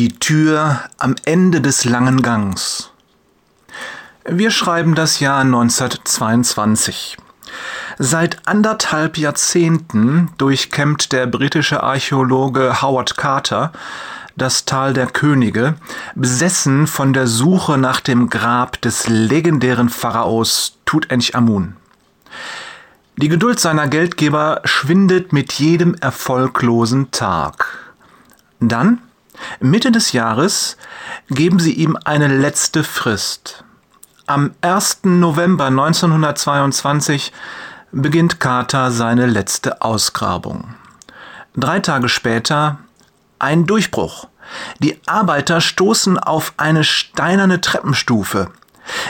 Die Tür am Ende des langen Gangs. Wir schreiben das Jahr 1922. Seit anderthalb Jahrzehnten durchkämmt der britische Archäologe Howard Carter das Tal der Könige, besessen von der Suche nach dem Grab des legendären Pharaos Tutanchamun. Die Geduld seiner Geldgeber schwindet mit jedem erfolglosen Tag. Dann, Mitte des Jahres, geben sie ihm eine letzte Frist. Am 1. November 1922 beginnt Carter seine letzte Ausgrabung. Drei Tage später ein Durchbruch. Die Arbeiter stoßen auf eine steinerne Treppenstufe.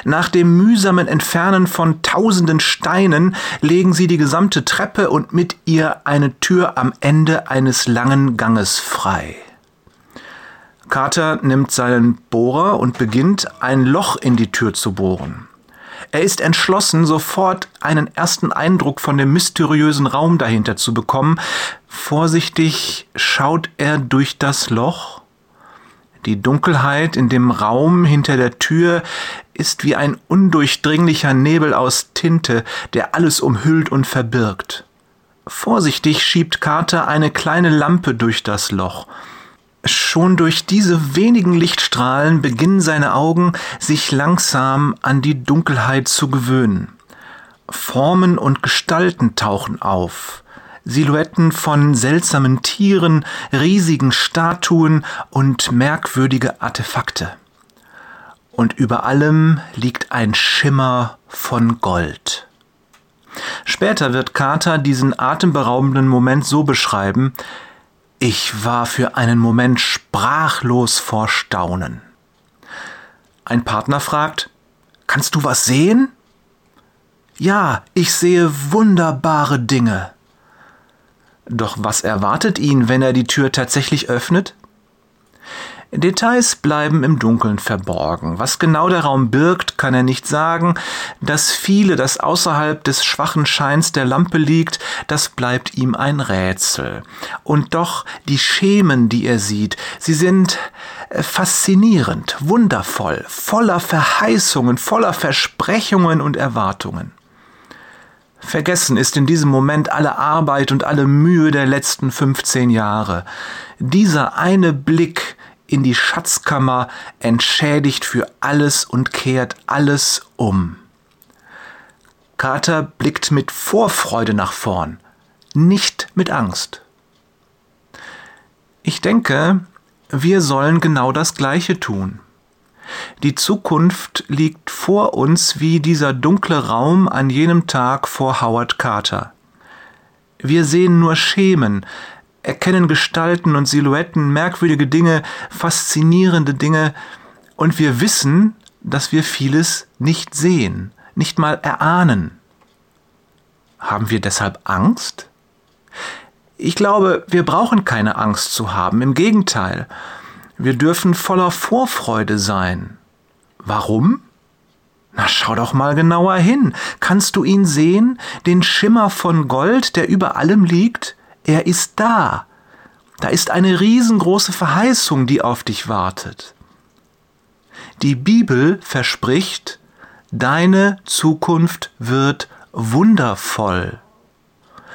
Nach dem mühsamen Entfernen von tausenden Steinen legen sie die gesamte Treppe und mit ihr eine Tür am Ende eines langen Ganges frei. Carter nimmt seinen Bohrer und beginnt, ein Loch in die Tür zu bohren. Er ist entschlossen, sofort einen ersten Eindruck von dem mysteriösen Raum dahinter zu bekommen. Vorsichtig schaut er durch das Loch. Die Dunkelheit in dem Raum hinter der Tür ist wie ein undurchdringlicher Nebel aus Tinte, der alles umhüllt und verbirgt. Vorsichtig schiebt Carter eine kleine Lampe durch das Loch. Schon durch diese wenigen Lichtstrahlen beginnen seine Augen sich langsam an die Dunkelheit zu gewöhnen. Formen und Gestalten tauchen auf. Silhouetten von seltsamen Tieren, riesigen Statuen und merkwürdige Artefakte und über allem liegt ein Schimmer von Gold. Später wird Carter diesen atemberaubenden Moment so beschreiben, ich war für einen Moment sprachlos vor Staunen. Ein Partner fragt, kannst du was sehen? Ja, ich sehe wunderbare Dinge. Doch was erwartet ihn, wenn er die Tür tatsächlich öffnet? Details bleiben im Dunkeln verborgen. Was genau der Raum birgt, kann er nicht sagen. Das viele, das außerhalb des schwachen Scheins der Lampe liegt, das bleibt ihm ein Rätsel. Und doch die Schemen, die er sieht, sie sind äh, faszinierend, wundervoll, voller Verheißungen, voller Versprechungen und Erwartungen. Vergessen ist in diesem Moment alle Arbeit und alle Mühe der letzten 15 Jahre. Dieser eine Blick in die Schatzkammer, entschädigt für alles und kehrt alles um. Carter blickt mit Vorfreude nach vorn, nicht mit Angst. Ich denke, wir sollen genau das Gleiche tun. Die Zukunft liegt vor uns wie dieser dunkle Raum an jenem Tag vor Howard Carter. Wir sehen nur Schemen, erkennen Gestalten und Silhouetten, merkwürdige Dinge, faszinierende Dinge, und wir wissen, dass wir vieles nicht sehen, nicht mal erahnen. Haben wir deshalb Angst? Ich glaube, wir brauchen keine Angst zu haben, im Gegenteil, wir dürfen voller Vorfreude sein. Warum? Na, schau doch mal genauer hin. Kannst du ihn sehen, den Schimmer von Gold, der über allem liegt? Er ist da. Da ist eine riesengroße Verheißung, die auf dich wartet. Die Bibel verspricht, deine Zukunft wird wundervoll.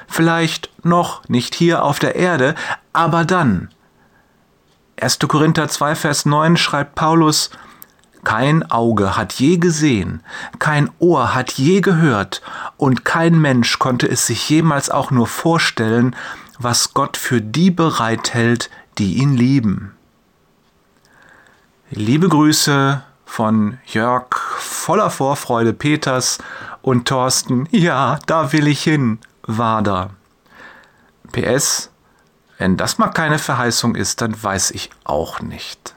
Vielleicht noch nicht hier auf der Erde, aber dann. 1. Korinther 2, Vers 9 schreibt Paulus, kein Auge hat je gesehen, kein Ohr hat je gehört und kein Mensch konnte es sich jemals auch nur vorstellen, was Gott für die bereithält, die ihn lieben. Liebe Grüße von Jörg voller Vorfreude Peters und Thorsten, ja, da will ich hin, Wader. PS, wenn das mal keine Verheißung ist, dann weiß ich auch nicht.